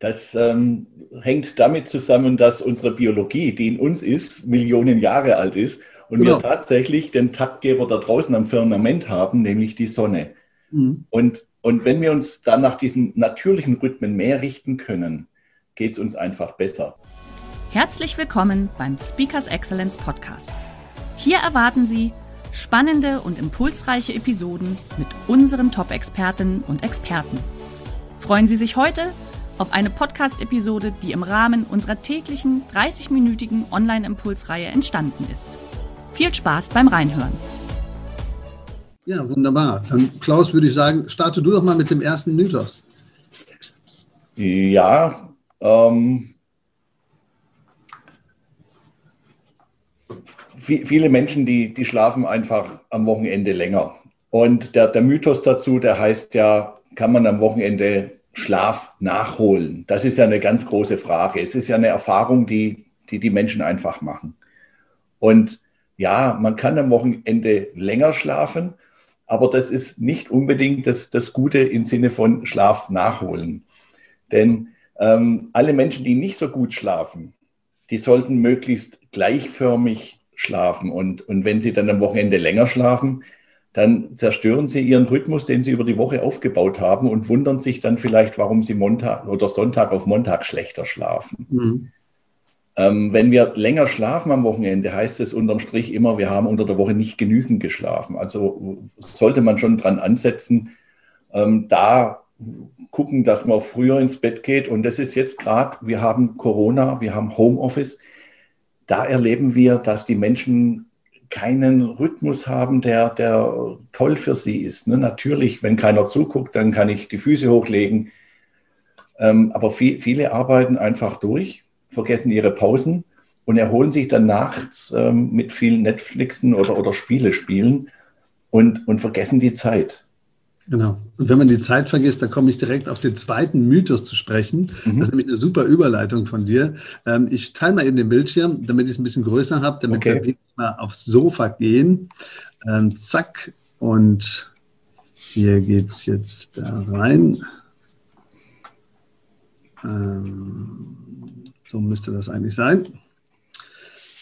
Das ähm, hängt damit zusammen, dass unsere Biologie, die in uns ist, Millionen Jahre alt ist und genau. wir tatsächlich den Taktgeber da draußen am Firmament haben, nämlich die Sonne. Mhm. Und, und wenn wir uns dann nach diesen natürlichen Rhythmen mehr richten können, geht es uns einfach besser. Herzlich willkommen beim Speakers Excellence Podcast. Hier erwarten Sie spannende und impulsreiche Episoden mit unseren Top-Expertinnen und Experten. Freuen Sie sich heute auf eine Podcast-Episode, die im Rahmen unserer täglichen 30-minütigen Online-Impulsreihe entstanden ist. Viel Spaß beim Reinhören. Ja, wunderbar. Dann, Klaus, würde ich sagen, starte du doch mal mit dem ersten Mythos. Ja, ähm, viele Menschen, die, die schlafen einfach am Wochenende länger. Und der, der Mythos dazu, der heißt ja, kann man am Wochenende Schlaf nachholen? Das ist ja eine ganz große Frage. Es ist ja eine Erfahrung, die die, die Menschen einfach machen. Und ja, man kann am Wochenende länger schlafen, aber das ist nicht unbedingt das, das Gute im Sinne von Schlaf nachholen. Denn ähm, alle Menschen, die nicht so gut schlafen, die sollten möglichst gleichförmig schlafen. Und, und wenn sie dann am Wochenende länger schlafen, dann zerstören sie ihren Rhythmus, den sie über die Woche aufgebaut haben und wundern sich dann vielleicht, warum sie Montag oder Sonntag auf Montag schlechter schlafen. Mhm. Ähm, wenn wir länger schlafen am Wochenende, heißt es unterm Strich immer, wir haben unter der Woche nicht genügend geschlafen. Also sollte man schon dran ansetzen, ähm, da gucken, dass man früher ins Bett geht. Und das ist jetzt gerade, wir haben Corona, wir haben Homeoffice. Da erleben wir, dass die Menschen keinen Rhythmus haben, der, der toll für sie ist. Ne? Natürlich, wenn keiner zuguckt, dann kann ich die Füße hochlegen. Ähm, aber viel, viele arbeiten einfach durch, vergessen ihre Pausen und erholen sich dann nachts ähm, mit vielen Netflixen oder, oder Spiele spielen und, und vergessen die Zeit. Genau. Und wenn man die Zeit vergisst, dann komme ich direkt auf den zweiten Mythos zu sprechen. Mhm. Das ist nämlich eine super Überleitung von dir. Ähm, ich teile mal eben den Bildschirm, damit ich es ein bisschen größer habe, damit okay. wir mal aufs Sofa gehen. Ähm, zack. Und hier geht es jetzt da rein. Ähm, so müsste das eigentlich sein.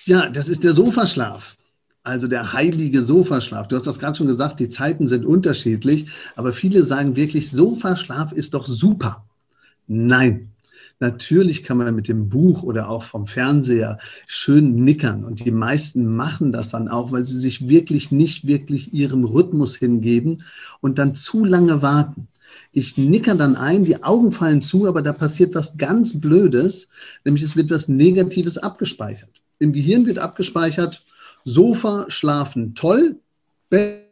Ja, das ist der Sofaschlaf also der heilige Sofaschlaf. Du hast das gerade schon gesagt, die Zeiten sind unterschiedlich, aber viele sagen wirklich, Sofaschlaf ist doch super. Nein. Natürlich kann man mit dem Buch oder auch vom Fernseher schön nickern und die meisten machen das dann auch, weil sie sich wirklich nicht wirklich ihrem Rhythmus hingeben und dann zu lange warten. Ich nicke dann ein, die Augen fallen zu, aber da passiert was ganz Blödes, nämlich es wird was Negatives abgespeichert. Im Gehirn wird abgespeichert, Sofa, schlafen toll, Bett,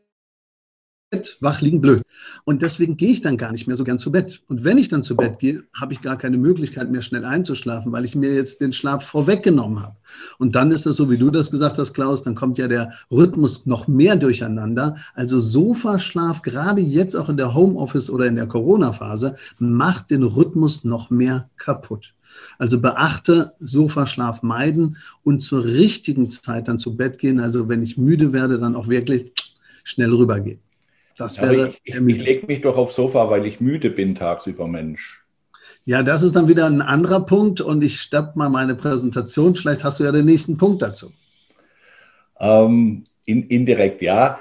wach liegen blöd. Und deswegen gehe ich dann gar nicht mehr so gern zu Bett. Und wenn ich dann zu Bett gehe, habe ich gar keine Möglichkeit mehr schnell einzuschlafen, weil ich mir jetzt den Schlaf vorweggenommen habe. Und dann ist das so, wie du das gesagt hast, Klaus, dann kommt ja der Rhythmus noch mehr durcheinander. Also Sofaschlaf, gerade jetzt auch in der Homeoffice oder in der Corona-Phase, macht den Rhythmus noch mehr kaputt. Also beachte Sofaschlaf meiden und zur richtigen Zeit dann zu Bett gehen. Also wenn ich müde werde, dann auch wirklich schnell rübergehen. Das wäre ich, ich, ich lege mich doch aufs Sofa, weil ich müde bin tagsüber, Mensch. Ja, das ist dann wieder ein anderer Punkt und ich stoppe mal meine Präsentation. Vielleicht hast du ja den nächsten Punkt dazu. Ähm, in, indirekt, ja.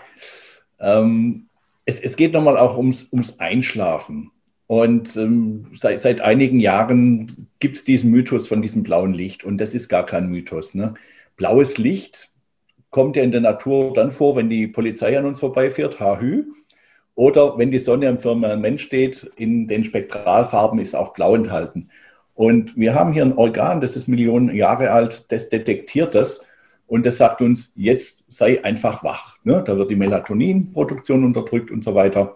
Ähm, es, es geht nochmal auch ums, ums Einschlafen. Und ähm, seit, seit einigen Jahren gibt es diesen Mythos von diesem blauen Licht. Und das ist gar kein Mythos. Ne? Blaues Licht kommt ja in der Natur dann vor, wenn die Polizei an uns vorbeifährt, hahü. Oder wenn die Sonne am Firmament steht, in den Spektralfarben ist auch blau enthalten. Und wir haben hier ein Organ, das ist Millionen Jahre alt, das detektiert das. Und das sagt uns, jetzt sei einfach wach. Ne? Da wird die Melatoninproduktion unterdrückt und so weiter.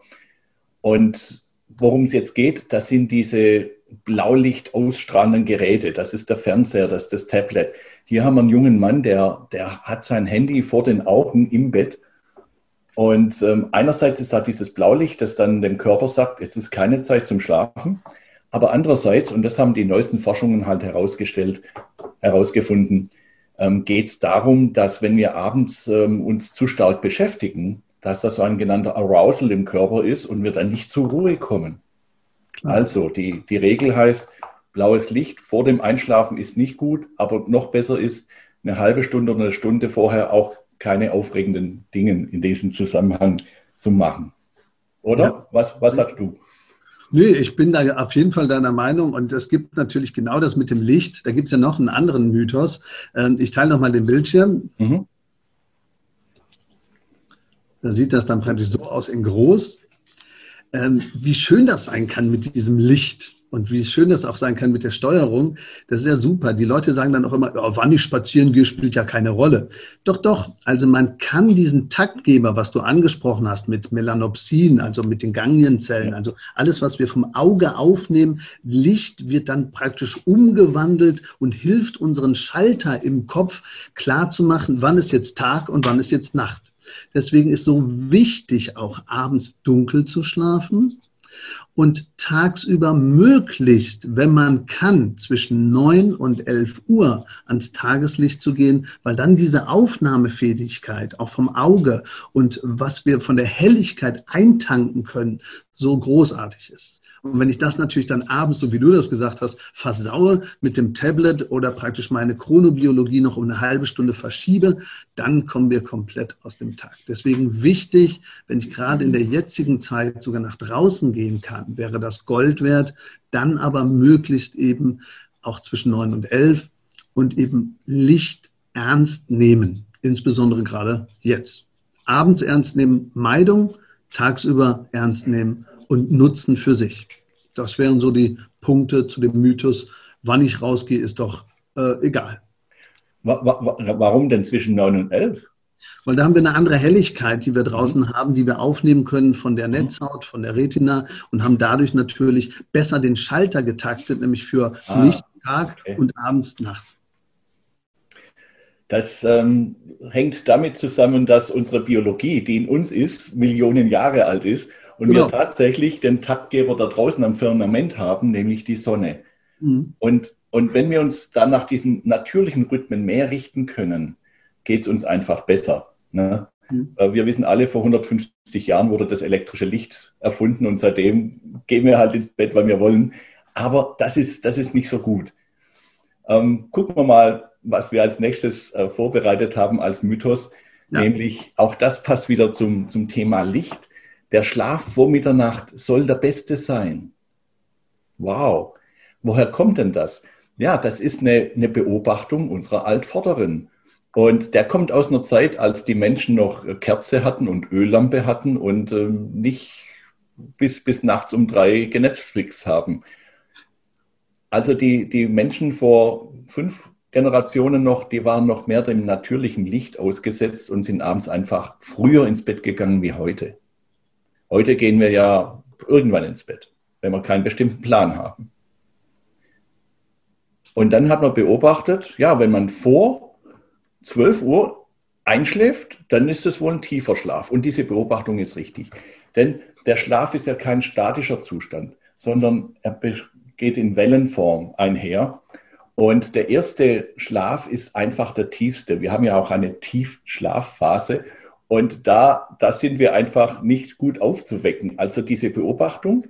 Und worum es jetzt geht, das sind diese Blaulicht ausstrahlenden Geräte. Das ist der Fernseher, das ist das Tablet. Hier haben wir einen jungen Mann, der, der hat sein Handy vor den Augen im Bett. Und ähm, einerseits ist da dieses Blaulicht, das dann dem Körper sagt, jetzt ist keine Zeit zum Schlafen. Aber andererseits, und das haben die neuesten Forschungen halt herausgestellt, herausgefunden, ähm, geht es darum, dass wenn wir abends ähm, uns zu stark beschäftigen, dass das so ein genannter Arousal im Körper ist und wir dann nicht zur Ruhe kommen. Also die, die Regel heißt, blaues Licht vor dem Einschlafen ist nicht gut, aber noch besser ist, eine halbe Stunde oder eine Stunde vorher auch keine aufregenden Dinge in diesem Zusammenhang zu machen. Oder? Ja. Was, was sagst du? Nee, ich bin da auf jeden Fall deiner Meinung und es gibt natürlich genau das mit dem Licht. Da gibt es ja noch einen anderen Mythos. Ähm, ich teile nochmal den Bildschirm. Mhm. Da sieht das dann praktisch so aus in groß. Ähm, wie schön das sein kann mit diesem Licht und wie schön das auch sein kann mit der Steuerung, das ist ja super. Die Leute sagen dann auch immer, oh, wann ich spazieren gehe, spielt ja keine Rolle. Doch, doch. Also man kann diesen Taktgeber, was du angesprochen hast, mit Melanopsin, also mit den Ganglienzellen, also alles, was wir vom Auge aufnehmen, Licht wird dann praktisch umgewandelt und hilft unseren Schalter im Kopf klar zu machen, wann ist jetzt Tag und wann ist jetzt Nacht. Deswegen ist so wichtig, auch abends dunkel zu schlafen und tagsüber möglichst, wenn man kann, zwischen 9 und 11 Uhr ans Tageslicht zu gehen, weil dann diese Aufnahmefähigkeit auch vom Auge und was wir von der Helligkeit eintanken können, so großartig ist. Und wenn ich das natürlich dann abends, so wie du das gesagt hast, versaue mit dem Tablet oder praktisch meine Chronobiologie noch um eine halbe Stunde verschiebe, dann kommen wir komplett aus dem Takt. Deswegen wichtig, wenn ich gerade in der jetzigen Zeit sogar nach draußen gehen kann, wäre das Gold wert, dann aber möglichst eben auch zwischen neun und elf und eben Licht ernst nehmen, insbesondere gerade jetzt. Abends ernst nehmen, Meidung, tagsüber ernst nehmen und Nutzen für sich. Das wären so die Punkte zu dem Mythos, wann ich rausgehe, ist doch äh, egal. Warum denn zwischen 9 und 11? Weil da haben wir eine andere Helligkeit, die wir draußen mhm. haben, die wir aufnehmen können von der mhm. Netzhaut, von der Retina und haben dadurch natürlich besser den Schalter getaktet, nämlich für ah, Licht, Tag okay. und abends Nacht. Das ähm, hängt damit zusammen, dass unsere Biologie, die in uns ist, Millionen Jahre alt ist und genau. wir tatsächlich den Taktgeber da draußen am Firmament haben, nämlich die Sonne. Mhm. Und, und wenn wir uns dann nach diesen natürlichen Rhythmen mehr richten können, geht es uns einfach besser. Ne? Mhm. Äh, wir wissen alle, vor 150 Jahren wurde das elektrische Licht erfunden und seitdem gehen wir halt ins Bett, weil wir wollen. Aber das ist, das ist nicht so gut. Ähm, gucken wir mal, was wir als nächstes äh, vorbereitet haben als Mythos. Ja. Nämlich, auch das passt wieder zum, zum Thema Licht. Der Schlaf vor Mitternacht soll der beste sein. Wow. Woher kommt denn das? Ja, das ist eine, eine Beobachtung unserer Altvorderen. Und der kommt aus einer Zeit, als die Menschen noch Kerze hatten und Öllampe hatten und äh, nicht bis, bis nachts um drei Netflix haben. Also die, die Menschen vor fünf Generationen noch, die waren noch mehr dem natürlichen Licht ausgesetzt und sind abends einfach früher ins Bett gegangen wie heute. Heute gehen wir ja irgendwann ins Bett, wenn wir keinen bestimmten Plan haben. Und dann hat man beobachtet, ja, wenn man vor 12 Uhr einschläft, dann ist es wohl ein tiefer Schlaf. Und diese Beobachtung ist richtig. Denn der Schlaf ist ja kein statischer Zustand, sondern er geht in Wellenform einher. Und der erste Schlaf ist einfach der tiefste. Wir haben ja auch eine Tiefschlafphase und da, da sind wir einfach nicht gut aufzuwecken. Also diese Beobachtung,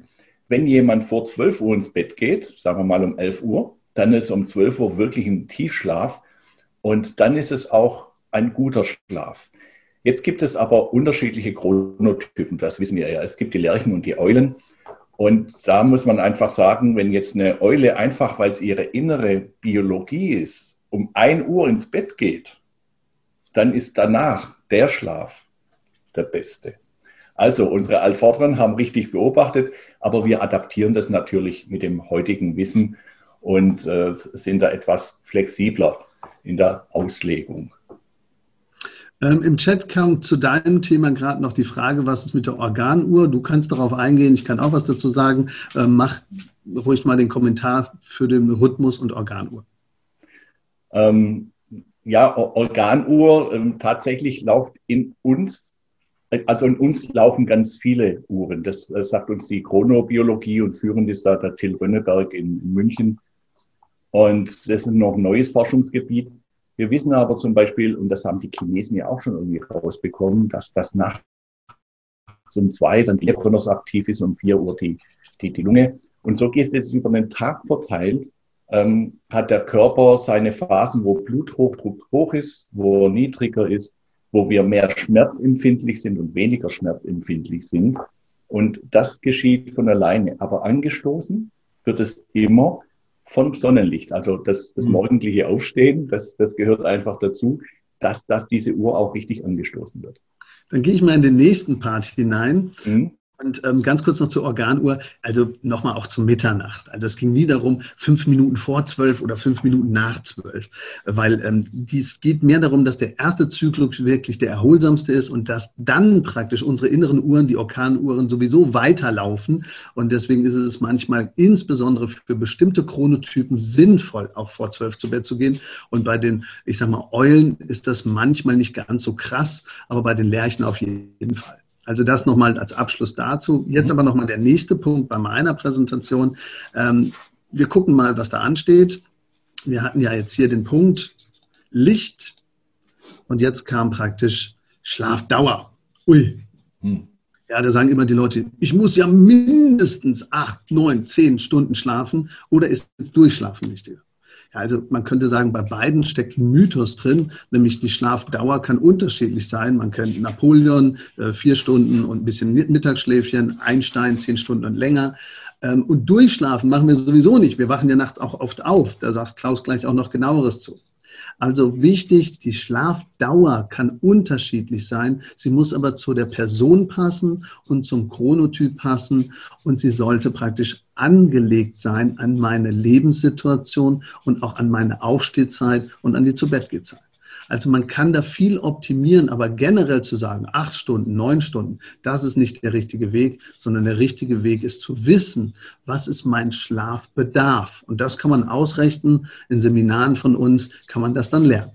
wenn jemand vor 12 Uhr ins Bett geht, sagen wir mal um 11 Uhr, dann ist um 12 Uhr wirklich ein Tiefschlaf und dann ist es auch ein guter Schlaf. Jetzt gibt es aber unterschiedliche Chronotypen, das wissen wir ja. Es gibt die Lerchen und die Eulen. Und da muss man einfach sagen, wenn jetzt eine Eule einfach, weil es ihre innere Biologie ist, um 1 Uhr ins Bett geht, dann ist danach der Schlaf der beste. Also unsere Altvorderen haben richtig beobachtet, aber wir adaptieren das natürlich mit dem heutigen Wissen und äh, sind da etwas flexibler in der Auslegung. Ähm, Im Chat kam zu deinem Thema gerade noch die Frage, was ist mit der Organuhr? Du kannst darauf eingehen, ich kann auch was dazu sagen. Ähm, mach ruhig mal den Kommentar für den Rhythmus und Organuhr. Ähm, ja, Organuhr, ähm, tatsächlich läuft in uns, also in uns laufen ganz viele Uhren. Das äh, sagt uns die Chronobiologie und führend ist da der Till Rönneberg in, in München. Und das ist noch ein neues Forschungsgebiet. Wir wissen aber zum Beispiel, und das haben die Chinesen ja auch schon irgendwie rausbekommen, dass das nachts um zwei dann die Kronos aktiv ist, um vier Uhr die, die, die Lunge. Und so geht es jetzt über den Tag verteilt, ähm, hat der Körper seine Phasen, wo Bluthochdruck hoch ist, wo er niedriger ist, wo wir mehr schmerzempfindlich sind und weniger schmerzempfindlich sind. Und das geschieht von alleine. Aber angestoßen wird es immer von Sonnenlicht. Also das, das mhm. morgendliche Aufstehen, das, das gehört einfach dazu, dass, dass diese Uhr auch richtig angestoßen wird. Dann gehe ich mal in den nächsten Part hinein. Mhm. Und ähm, ganz kurz noch zur Organuhr, also nochmal auch zur Mitternacht. Also es ging nie darum, fünf Minuten vor zwölf oder fünf Minuten nach zwölf, weil ähm, dies geht mehr darum, dass der erste Zyklus wirklich der erholsamste ist und dass dann praktisch unsere inneren Uhren, die Orkanuhren, sowieso weiterlaufen. Und deswegen ist es manchmal insbesondere für bestimmte Chronotypen sinnvoll, auch vor zwölf zu Bett zu gehen. Und bei den, ich sag mal, Eulen ist das manchmal nicht ganz so krass, aber bei den Lerchen auf jeden Fall. Also das nochmal als Abschluss dazu. Jetzt mhm. aber nochmal der nächste Punkt bei meiner Präsentation. Ähm, wir gucken mal, was da ansteht. Wir hatten ja jetzt hier den Punkt Licht und jetzt kam praktisch Schlafdauer. Ui. Hm. Ja, da sagen immer die Leute, ich muss ja mindestens acht, neun, zehn Stunden schlafen oder ist jetzt Durchschlafen wichtiger? Also man könnte sagen, bei beiden steckt ein Mythos drin, nämlich die Schlafdauer kann unterschiedlich sein. Man kennt Napoleon, äh, vier Stunden und ein bisschen Mittagsschläfchen, Einstein, zehn Stunden und länger. Ähm, und durchschlafen machen wir sowieso nicht. Wir wachen ja nachts auch oft auf. Da sagt Klaus gleich auch noch genaueres zu. Also wichtig, die Schlafdauer kann unterschiedlich sein. Sie muss aber zu der Person passen und zum Chronotyp passen und sie sollte praktisch angelegt sein an meine Lebenssituation und auch an meine Aufstehzeit und an die Zubettgehzeit. Also man kann da viel optimieren, aber generell zu sagen, acht Stunden, neun Stunden, das ist nicht der richtige Weg, sondern der richtige Weg ist zu wissen, was ist mein Schlafbedarf. Und das kann man ausrechnen. In Seminaren von uns kann man das dann lernen.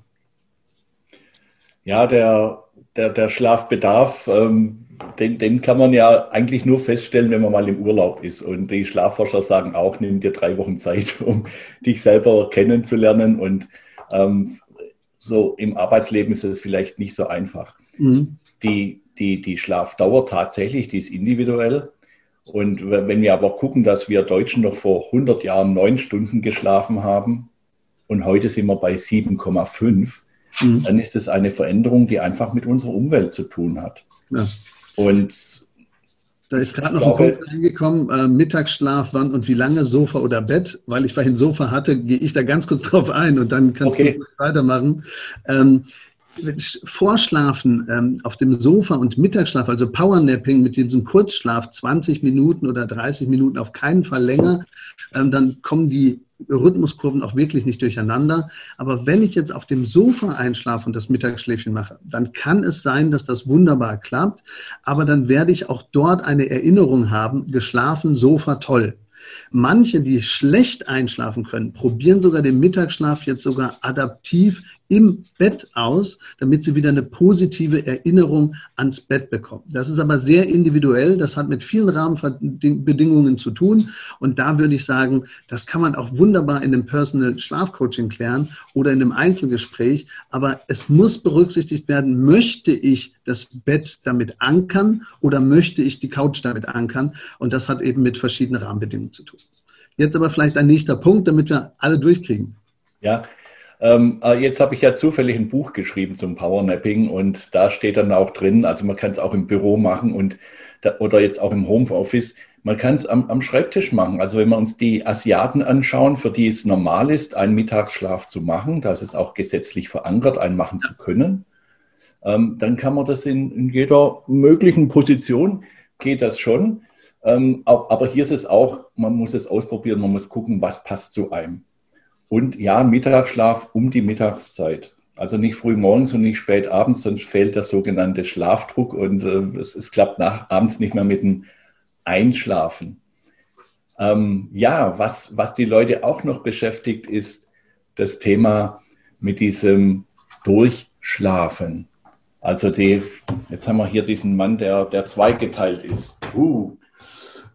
Ja, der, der, der Schlafbedarf, ähm, den, den kann man ja eigentlich nur feststellen, wenn man mal im Urlaub ist. Und die Schlafforscher sagen auch, nimm dir drei Wochen Zeit, um dich selber kennenzulernen. Und ähm, so im Arbeitsleben ist es vielleicht nicht so einfach. Mhm. Die, die, die Schlafdauer tatsächlich, die ist individuell. Und wenn wir aber gucken, dass wir Deutschen noch vor 100 Jahren neun Stunden geschlafen haben und heute sind wir bei 7,5, mhm. dann ist es eine Veränderung, die einfach mit unserer Umwelt zu tun hat. Ja. Und da ist gerade noch glaube, ein Punkt reingekommen, äh, Mittagsschlaf, wann und wie lange, Sofa oder Bett. Weil ich vorhin Sofa hatte, gehe ich da ganz kurz drauf ein und dann kannst okay. du weitermachen. Ähm, Vorschlafen ähm, auf dem Sofa und Mittagsschlaf, also Powernapping mit diesem Kurzschlaf, 20 Minuten oder 30 Minuten, auf keinen Fall länger, ähm, dann kommen die Rhythmuskurven auch wirklich nicht durcheinander. Aber wenn ich jetzt auf dem Sofa einschlafe und das Mittagsschläfchen mache, dann kann es sein, dass das wunderbar klappt. Aber dann werde ich auch dort eine Erinnerung haben, geschlafen, Sofa, toll. Manche, die schlecht einschlafen können, probieren sogar den Mittagsschlaf jetzt sogar adaptiv im Bett aus, damit sie wieder eine positive Erinnerung ans Bett bekommen. Das ist aber sehr individuell, das hat mit vielen Rahmenbedingungen zu tun und da würde ich sagen, das kann man auch wunderbar in einem Personal Schlafcoaching klären oder in einem Einzelgespräch, aber es muss berücksichtigt werden, möchte ich das Bett damit ankern oder möchte ich die Couch damit ankern und das hat eben mit verschiedenen Rahmenbedingungen zu tun. Jetzt aber vielleicht ein nächster Punkt, damit wir alle durchkriegen. Ja, ähm, äh, jetzt habe ich ja zufällig ein Buch geschrieben zum Powernapping und da steht dann auch drin, also man kann es auch im Büro machen und da, oder jetzt auch im Homeoffice. Man kann es am, am, Schreibtisch machen. Also wenn wir uns die Asiaten anschauen, für die es normal ist, einen Mittagsschlaf zu machen, da ist es auch gesetzlich verankert, einen machen zu können, ähm, dann kann man das in, in, jeder möglichen Position, geht das schon. Ähm, aber hier ist es auch, man muss es ausprobieren, man muss gucken, was passt zu einem. Und ja, Mittagsschlaf um die Mittagszeit. Also nicht früh morgens und nicht spät abends, sonst fehlt der sogenannte Schlafdruck und äh, es, es, klappt nach, abends nicht mehr mit dem Einschlafen. Ähm, ja, was, was die Leute auch noch beschäftigt, ist das Thema mit diesem Durchschlafen. Also die, jetzt haben wir hier diesen Mann, der, der zweigeteilt ist. Uh,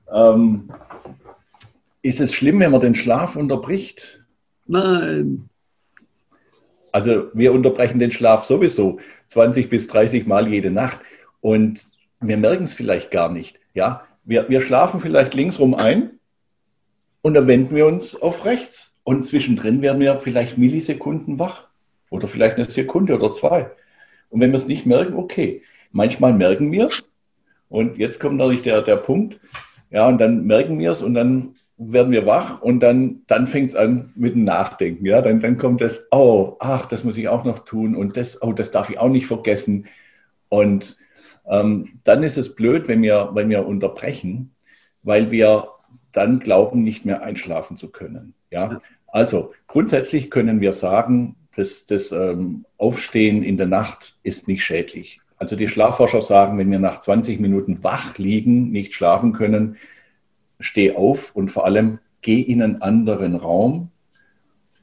ähm, ist es schlimm, wenn man den Schlaf unterbricht? Nein. Also wir unterbrechen den Schlaf sowieso 20 bis 30 Mal jede Nacht und wir merken es vielleicht gar nicht. Ja, wir, wir schlafen vielleicht linksrum ein und dann wenden wir uns auf rechts und zwischendrin werden wir vielleicht Millisekunden wach oder vielleicht eine Sekunde oder zwei. Und wenn wir es nicht merken, okay, manchmal merken wir es und jetzt kommt natürlich der, der Punkt, ja, und dann merken wir es und dann werden wir wach und dann, dann fängt es an mit dem Nachdenken. Ja? Dann, dann kommt das, oh, ach, das muss ich auch noch tun und das, oh, das darf ich auch nicht vergessen. Und ähm, dann ist es blöd, wenn wir, wenn wir unterbrechen, weil wir dann glauben, nicht mehr einschlafen zu können. Ja? Also grundsätzlich können wir sagen, das, das ähm, Aufstehen in der Nacht ist nicht schädlich. Also die Schlafforscher sagen, wenn wir nach 20 Minuten wach liegen, nicht schlafen können, steh auf und vor allem geh in einen anderen Raum,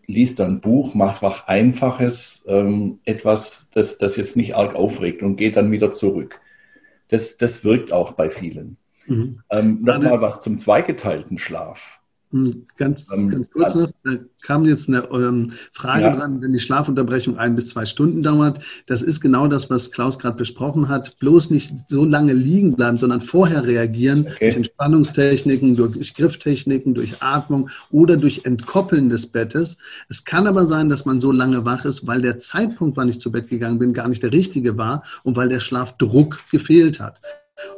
lies dann ein Buch, mach was Einfaches, ähm, etwas, das, das jetzt nicht arg aufregt und geh dann wieder zurück. Das, das wirkt auch bei vielen. Mhm. Ähm, Nochmal was zum zweigeteilten Schlaf. Hm, ganz, ähm, ganz kurz noch, da kam jetzt eine ähm, Frage ja. dran, wenn die Schlafunterbrechung ein bis zwei Stunden dauert. Das ist genau das, was Klaus gerade besprochen hat. Bloß nicht so lange liegen bleiben, sondern vorher reagieren okay. durch Entspannungstechniken, durch Grifftechniken, durch Atmung oder durch Entkoppeln des Bettes. Es kann aber sein, dass man so lange wach ist, weil der Zeitpunkt, wann ich zu Bett gegangen bin, gar nicht der richtige war und weil der Schlafdruck gefehlt hat.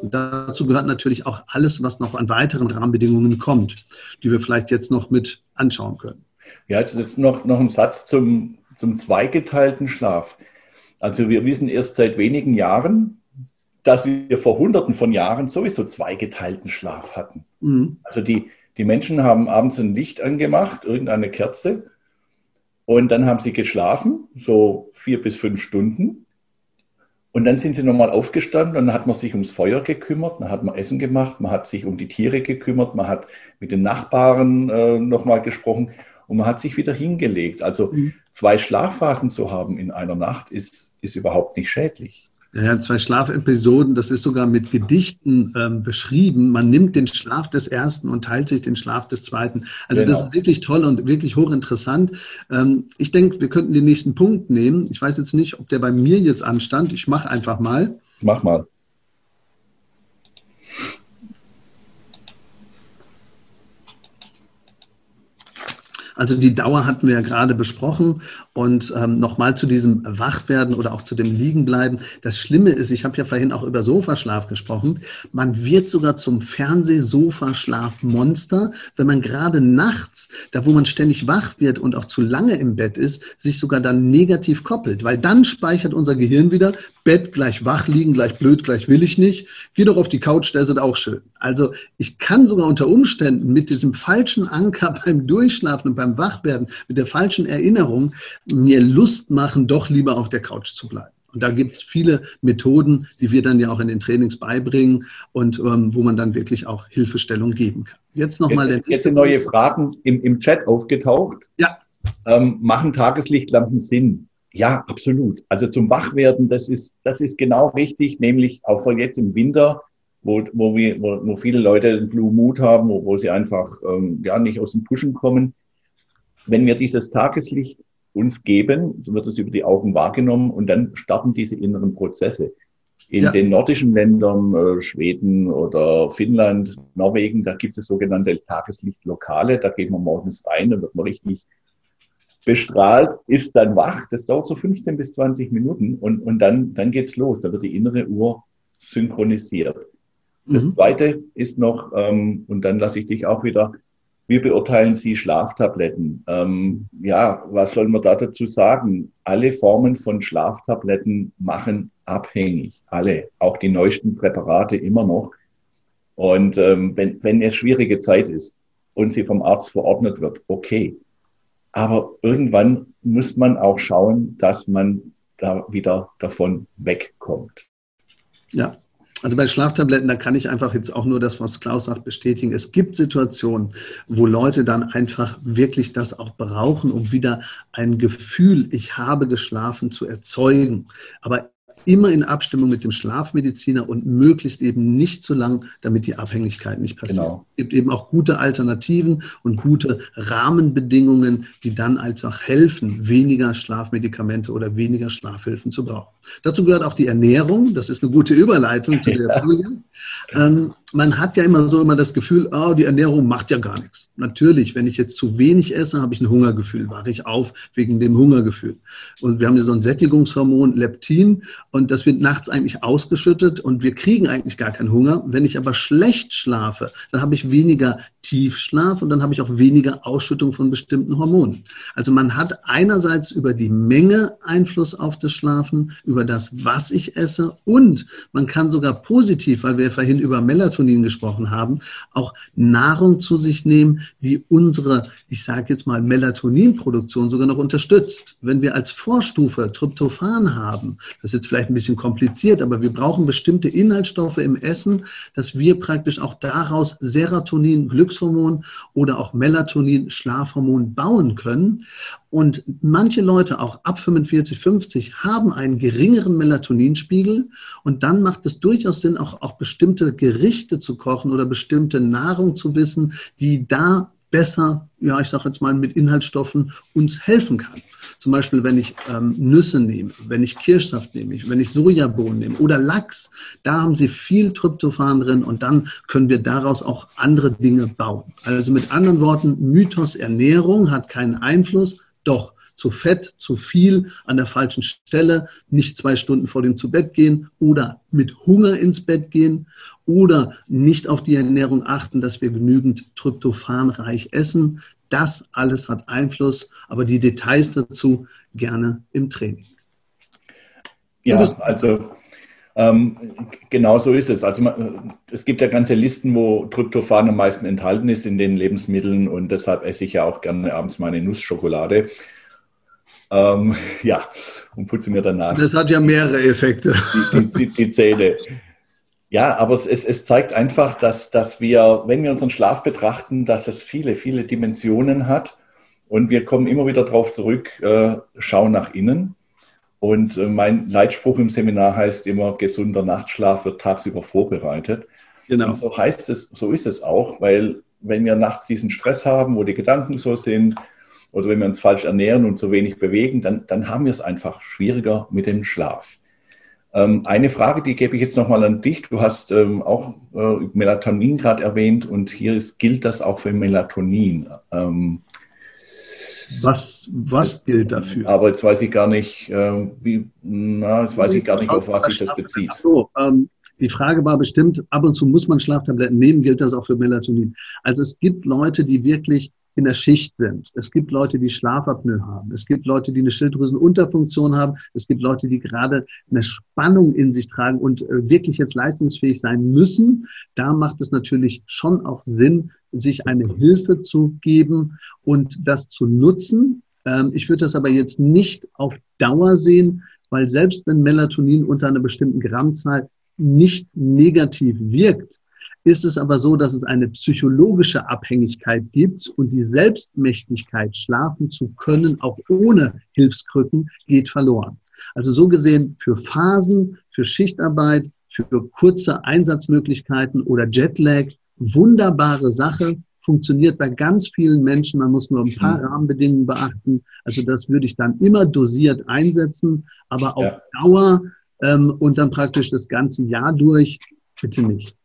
Und dazu gehört natürlich auch alles, was noch an weiteren Rahmenbedingungen kommt, die wir vielleicht jetzt noch mit anschauen können. Ja, jetzt, jetzt noch, noch ein Satz zum, zum zweigeteilten Schlaf. Also wir wissen erst seit wenigen Jahren, dass wir vor Hunderten von Jahren sowieso zweigeteilten Schlaf hatten. Mhm. Also die, die Menschen haben abends ein Licht angemacht, irgendeine Kerze, und dann haben sie geschlafen, so vier bis fünf Stunden. Und dann sind sie nochmal aufgestanden und dann hat man sich ums Feuer gekümmert, dann hat man Essen gemacht, man hat sich um die Tiere gekümmert, man hat mit den Nachbarn äh, nochmal gesprochen und man hat sich wieder hingelegt. Also mhm. zwei Schlafphasen zu haben in einer Nacht ist, ist überhaupt nicht schädlich. Ja, zwei Schlafepisoden, das ist sogar mit Gedichten ähm, beschrieben. Man nimmt den Schlaf des ersten und teilt sich den Schlaf des zweiten. Also genau. das ist wirklich toll und wirklich hochinteressant. Ähm, ich denke, wir könnten den nächsten Punkt nehmen. Ich weiß jetzt nicht, ob der bei mir jetzt anstand. Ich mache einfach mal. Mach mal. Also die Dauer hatten wir ja gerade besprochen und ähm, nochmal zu diesem Wachwerden oder auch zu dem Liegenbleiben. Das Schlimme ist, ich habe ja vorhin auch über Sofaschlaf gesprochen, man wird sogar zum Fernsehsofaschlafmonster, wenn man gerade nachts, da wo man ständig wach wird und auch zu lange im Bett ist, sich sogar dann negativ koppelt, weil dann speichert unser Gehirn wieder, Bett gleich wach liegen, gleich blöd, gleich will ich nicht, geh doch auf die Couch, da ist auch schön. Also ich kann sogar unter Umständen mit diesem falschen Anker beim Durchschlafen und beim Wachwerden, mit der falschen Erinnerung, mir Lust machen, doch lieber auf der Couch zu bleiben. Und da gibt es viele Methoden, die wir dann ja auch in den Trainings beibringen und ähm, wo man dann wirklich auch Hilfestellung geben kann. Jetzt nochmal der Jetzt sind neue Fragen im, im Chat aufgetaucht. Ja. Ähm, machen Tageslichtlampen Sinn? Ja, absolut. Also zum Wachwerden, das ist, das ist genau richtig, nämlich auch vor jetzt im Winter, wo, wo, wir, wo, wo viele Leute einen Blue Mood haben, wo, wo sie einfach ähm, ja, nicht aus dem Pushen kommen. Wenn wir dieses Tageslicht uns geben, wird es über die Augen wahrgenommen und dann starten diese inneren Prozesse. In ja. den nordischen Ländern, äh, Schweden oder Finnland, Norwegen, da gibt es sogenannte Tageslichtlokale. Da geht man morgens rein, dann wird man richtig bestrahlt, ist dann wach. Das dauert so 15 bis 20 Minuten und, und dann, dann geht's los. Da wird die innere Uhr synchronisiert. Das mhm. zweite ist noch, ähm, und dann lasse ich dich auch wieder wie beurteilen Sie Schlaftabletten? Ähm, ja, was soll man da dazu sagen? Alle Formen von Schlaftabletten machen abhängig. Alle, auch die neuesten Präparate immer noch. Und ähm, wenn, wenn es schwierige Zeit ist und sie vom Arzt verordnet wird, okay. Aber irgendwann muss man auch schauen, dass man da wieder davon wegkommt. Ja, also bei Schlaftabletten, da kann ich einfach jetzt auch nur das, was Klaus sagt, bestätigen. Es gibt Situationen, wo Leute dann einfach wirklich das auch brauchen, um wieder ein Gefühl, ich habe geschlafen, zu erzeugen. Aber immer in Abstimmung mit dem Schlafmediziner und möglichst eben nicht zu lang, damit die Abhängigkeit nicht passiert. Genau. Es gibt eben auch gute Alternativen und gute Rahmenbedingungen, die dann als auch helfen, weniger Schlafmedikamente oder weniger Schlafhilfen zu brauchen. Dazu gehört auch die Ernährung. Das ist eine gute Überleitung zu der Folie. Ähm, man hat ja immer so immer das Gefühl, oh, die Ernährung macht ja gar nichts. Natürlich, wenn ich jetzt zu wenig esse, habe ich ein Hungergefühl, wache ich auf wegen dem Hungergefühl. Und wir haben ja so ein Sättigungshormon Leptin und das wird nachts eigentlich ausgeschüttet und wir kriegen eigentlich gar keinen Hunger. Wenn ich aber schlecht schlafe, dann habe ich weniger Tiefschlaf und dann habe ich auch weniger Ausschüttung von bestimmten Hormonen. Also man hat einerseits über die Menge Einfluss auf das Schlafen, über das, was ich esse und man kann sogar positiv, weil wir vorhin über Melatonin gesprochen haben, auch Nahrung zu sich nehmen, die unsere, ich sage jetzt mal, Melatoninproduktion sogar noch unterstützt. Wenn wir als Vorstufe Tryptophan haben, das ist jetzt vielleicht ein bisschen kompliziert, aber wir brauchen bestimmte Inhaltsstoffe im Essen, dass wir praktisch auch daraus Serotonin, Glück Glückshormon oder auch Melatonin, Schlafhormon bauen können. Und manche Leute, auch ab 45, 50, haben einen geringeren Melatoninspiegel. Und dann macht es durchaus Sinn, auch, auch bestimmte Gerichte zu kochen oder bestimmte Nahrung zu wissen, die da besser, ja, ich sage jetzt mal, mit Inhaltsstoffen uns helfen kann. Zum Beispiel, wenn ich ähm, Nüsse nehme, wenn ich Kirschsaft nehme, wenn ich Sojabohnen nehme oder Lachs, da haben sie viel Tryptophan drin und dann können wir daraus auch andere Dinge bauen. Also mit anderen Worten, Mythos Ernährung hat keinen Einfluss, doch zu fett, zu viel, an der falschen Stelle, nicht zwei Stunden vor dem zu Bett gehen oder mit Hunger ins Bett gehen oder nicht auf die Ernährung achten, dass wir genügend tryptophanreich essen. Das alles hat Einfluss, aber die Details dazu gerne im Training. Ja, also ähm, genau so ist es. Also es gibt ja ganze Listen, wo Tryptophan am meisten enthalten ist in den Lebensmitteln und deshalb esse ich ja auch gerne abends meine Nussschokolade. Ähm, ja, und putze mir danach. Das hat ja mehrere Effekte. Die, die, die, die Zähne. Ja, aber es, es, es zeigt einfach, dass, dass wir, wenn wir unseren Schlaf betrachten, dass es viele, viele Dimensionen hat. Und wir kommen immer wieder darauf zurück, äh, schau nach innen. Und äh, mein Leitspruch im Seminar heißt immer, gesunder Nachtschlaf wird tagsüber vorbereitet. Genau. Und so heißt es, so ist es auch, weil wenn wir nachts diesen Stress haben, wo die Gedanken so sind, oder wenn wir uns falsch ernähren und zu wenig bewegen, dann, dann haben wir es einfach schwieriger mit dem Schlaf. Ähm, eine Frage, die gebe ich jetzt nochmal an dich. Du hast ähm, auch äh, Melatonin gerade erwähnt und hier ist, gilt das auch für Melatonin. Ähm, was, was gilt dafür? Aber jetzt weiß ich gar nicht, äh, wie, na, jetzt weiß ich gar nicht, auf was sich das bezieht. So, ähm, die Frage war bestimmt, ab und zu muss man Schlaftabletten nehmen, gilt das auch für Melatonin? Also es gibt Leute, die wirklich in der Schicht sind. Es gibt Leute, die Schlafapnoe haben. Es gibt Leute, die eine Schilddrüsenunterfunktion haben. Es gibt Leute, die gerade eine Spannung in sich tragen und äh, wirklich jetzt leistungsfähig sein müssen. Da macht es natürlich schon auch Sinn, sich eine Hilfe zu geben und das zu nutzen. Ähm, ich würde das aber jetzt nicht auf Dauer sehen, weil selbst wenn Melatonin unter einer bestimmten Grammzahl nicht negativ wirkt, ist es aber so, dass es eine psychologische Abhängigkeit gibt und die Selbstmächtigkeit, schlafen zu können, auch ohne Hilfskrücken, geht verloren. Also so gesehen für Phasen, für Schichtarbeit, für kurze Einsatzmöglichkeiten oder Jetlag, wunderbare Sache, funktioniert bei ganz vielen Menschen. Man muss nur ein paar Rahmenbedingungen beachten. Also das würde ich dann immer dosiert einsetzen, aber auf ja. Dauer ähm, und dann praktisch das ganze Jahr durch bitte nicht.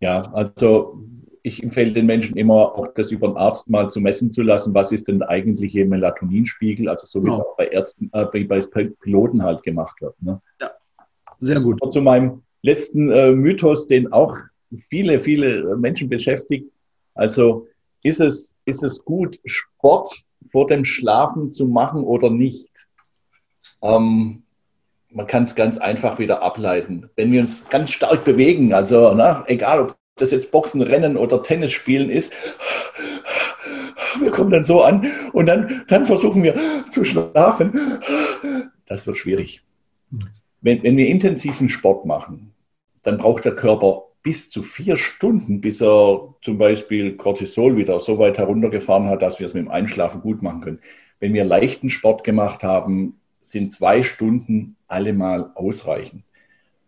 Ja, also ich empfehle den Menschen immer, auch das über den Arzt mal zu messen zu lassen, was ist denn der eigentliche Melatoninspiegel, also so wie genau. es auch bei Ärzten, äh, bei Piloten halt gemacht wird. Ne? Ja, sehr gut. Und zu meinem letzten äh, Mythos, den auch viele, viele Menschen beschäftigt. Also ist es, ist es gut, Sport vor dem Schlafen zu machen oder nicht? Ähm, man kann es ganz einfach wieder ableiten. Wenn wir uns ganz stark bewegen, also na, egal ob das jetzt Boxen, Rennen oder Tennis spielen ist, wir kommen dann so an und dann, dann versuchen wir zu schlafen. Das wird schwierig. Wenn, wenn wir intensiven Sport machen, dann braucht der Körper bis zu vier Stunden, bis er zum Beispiel Cortisol wieder so weit heruntergefahren hat, dass wir es mit dem Einschlafen gut machen können. Wenn wir leichten Sport gemacht haben, sind zwei Stunden allemal ausreichend.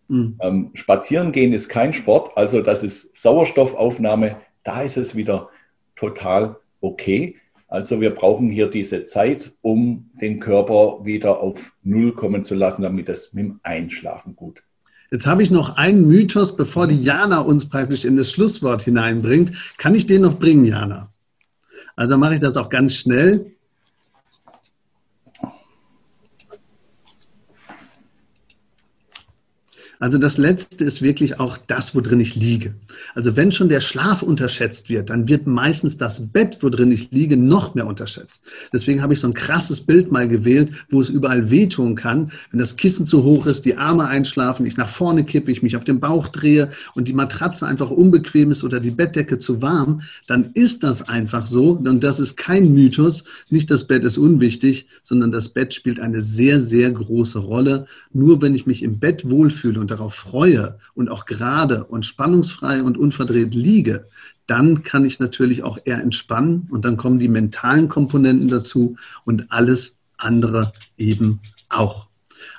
Mhm. Ähm, spazieren gehen ist kein Sport, also das ist Sauerstoffaufnahme, da ist es wieder total okay. Also wir brauchen hier diese Zeit, um den Körper wieder auf Null kommen zu lassen, damit es mit dem Einschlafen gut. Jetzt habe ich noch einen Mythos, bevor die Jana uns praktisch in das Schlusswort hineinbringt. Kann ich den noch bringen, Jana? Also mache ich das auch ganz schnell. Also das Letzte ist wirklich auch das, worin ich liege. Also wenn schon der Schlaf unterschätzt wird, dann wird meistens das Bett, worin ich liege, noch mehr unterschätzt. Deswegen habe ich so ein krasses Bild mal gewählt, wo es überall wehtun kann. Wenn das Kissen zu hoch ist, die Arme einschlafen, ich nach vorne kippe, ich mich auf den Bauch drehe und die Matratze einfach unbequem ist oder die Bettdecke zu warm, dann ist das einfach so. Und das ist kein Mythos. Nicht das Bett ist unwichtig, sondern das Bett spielt eine sehr, sehr große Rolle. Nur wenn ich mich im Bett wohlfühle und darauf freue und auch gerade und spannungsfrei und unverdreht liege, dann kann ich natürlich auch eher entspannen und dann kommen die mentalen Komponenten dazu und alles andere eben auch.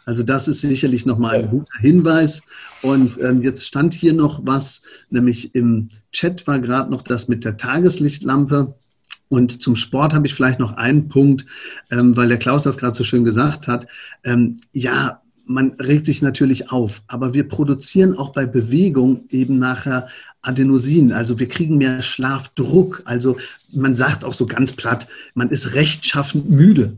Also das ist sicherlich nochmal ein guter Hinweis. Und ähm, jetzt stand hier noch was, nämlich im Chat war gerade noch das mit der Tageslichtlampe. Und zum Sport habe ich vielleicht noch einen Punkt, ähm, weil der Klaus das gerade so schön gesagt hat. Ähm, ja, man regt sich natürlich auf, aber wir produzieren auch bei Bewegung eben nachher Adenosin, also wir kriegen mehr Schlafdruck. Also man sagt auch so ganz platt, man ist rechtschaffend müde.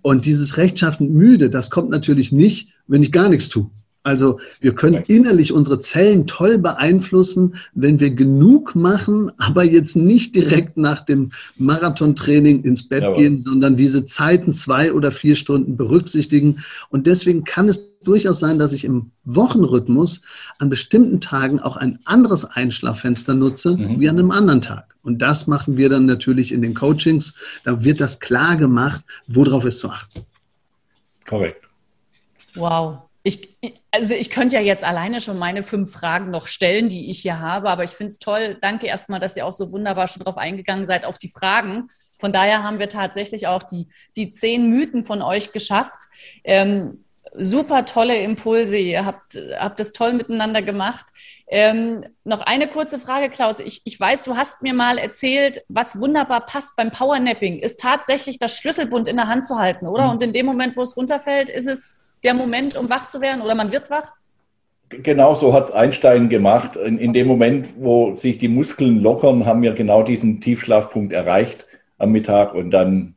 Und dieses rechtschaffend müde, das kommt natürlich nicht, wenn ich gar nichts tue. Also wir können innerlich unsere Zellen toll beeinflussen, wenn wir genug machen, aber jetzt nicht direkt nach dem Marathontraining ins Bett Jawohl. gehen, sondern diese Zeiten zwei oder vier Stunden berücksichtigen. Und deswegen kann es durchaus sein, dass ich im Wochenrhythmus an bestimmten Tagen auch ein anderes Einschlaffenster nutze mhm. wie an einem anderen Tag. Und das machen wir dann natürlich in den Coachings. Da wird das klar gemacht, worauf es zu achten. Korrekt. Wow. Ich, also ich könnte ja jetzt alleine schon meine fünf Fragen noch stellen, die ich hier habe, aber ich finde es toll. Danke erstmal, dass ihr auch so wunderbar schon drauf eingegangen seid auf die Fragen. Von daher haben wir tatsächlich auch die, die zehn Mythen von euch geschafft. Ähm, super tolle Impulse. Ihr habt, habt das toll miteinander gemacht. Ähm, noch eine kurze Frage, Klaus. Ich, ich weiß, du hast mir mal erzählt, was wunderbar passt beim Powernapping, ist tatsächlich das Schlüsselbund in der Hand zu halten, oder? Mhm. Und in dem Moment, wo es runterfällt, ist es der Moment, um wach zu werden oder man wird wach? Genau so hat es Einstein gemacht. In, in, dem Moment, wo sich die Muskeln lockern, haben wir genau diesen Tiefschlafpunkt erreicht am Mittag und dann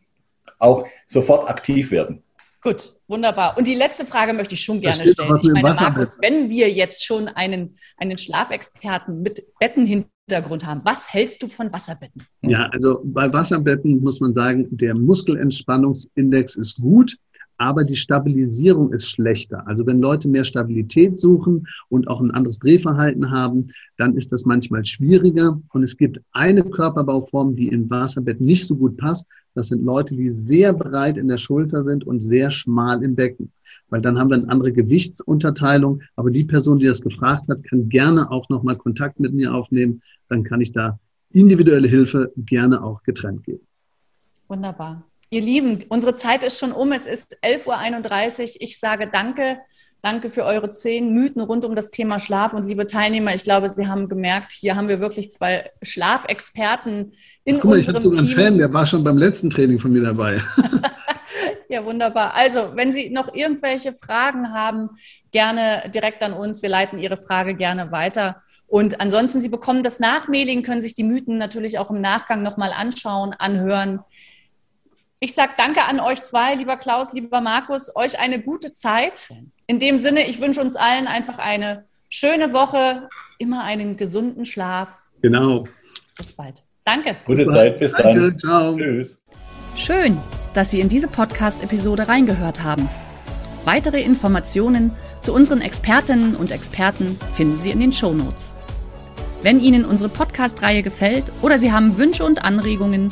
auch sofort aktiv werden. Gut, wunderbar. Und die letzte Frage möchte ich schon gerne stellen. Ich meine, Markus, wenn wir jetzt schon einen, einen Schlafexperten mit Bettenhintergrund haben, was hältst du von Wasserbetten? Ja, also bei Wasserbetten muss man sagen, der Muskelentspannungsindex ist gut aber die Stabilisierung ist schlechter. Also wenn Leute mehr Stabilität suchen und auch ein anderes Drehverhalten haben, dann ist das manchmal schwieriger. Und es gibt eine Körperbauform, die im Wasserbett nicht so gut passt. Das sind Leute, die sehr breit in der Schulter sind und sehr schmal im Becken. Weil dann haben wir eine andere Gewichtsunterteilung. Aber die Person, die das gefragt hat, kann gerne auch nochmal Kontakt mit mir aufnehmen. Dann kann ich da individuelle Hilfe gerne auch getrennt geben. Wunderbar. Ihr Lieben, unsere Zeit ist schon um. Es ist 11.31 Uhr. Ich sage danke. Danke für eure zehn Mythen rund um das Thema Schlaf. Und liebe Teilnehmer, ich glaube, Sie haben gemerkt, hier haben wir wirklich zwei Schlafexperten in Guck mal, unserem ich habe sogar einen Fan, der war schon beim letzten Training von mir dabei. ja, wunderbar. Also, wenn Sie noch irgendwelche Fragen haben, gerne direkt an uns. Wir leiten Ihre Frage gerne weiter. Und ansonsten, Sie bekommen das Nachmailing, können sich die Mythen natürlich auch im Nachgang nochmal anschauen, anhören. Ich sage danke an euch zwei, lieber Klaus, lieber Markus, euch eine gute Zeit. In dem Sinne, ich wünsche uns allen einfach eine schöne Woche, immer einen gesunden Schlaf. Genau. Bis bald. Danke. Gute bis Zeit, bis danke, dann. Ciao. Tschüss. Schön, dass Sie in diese Podcast-Episode reingehört haben. Weitere Informationen zu unseren Expertinnen und Experten finden Sie in den Show Notes. Wenn Ihnen unsere Podcast-Reihe gefällt oder Sie haben Wünsche und Anregungen,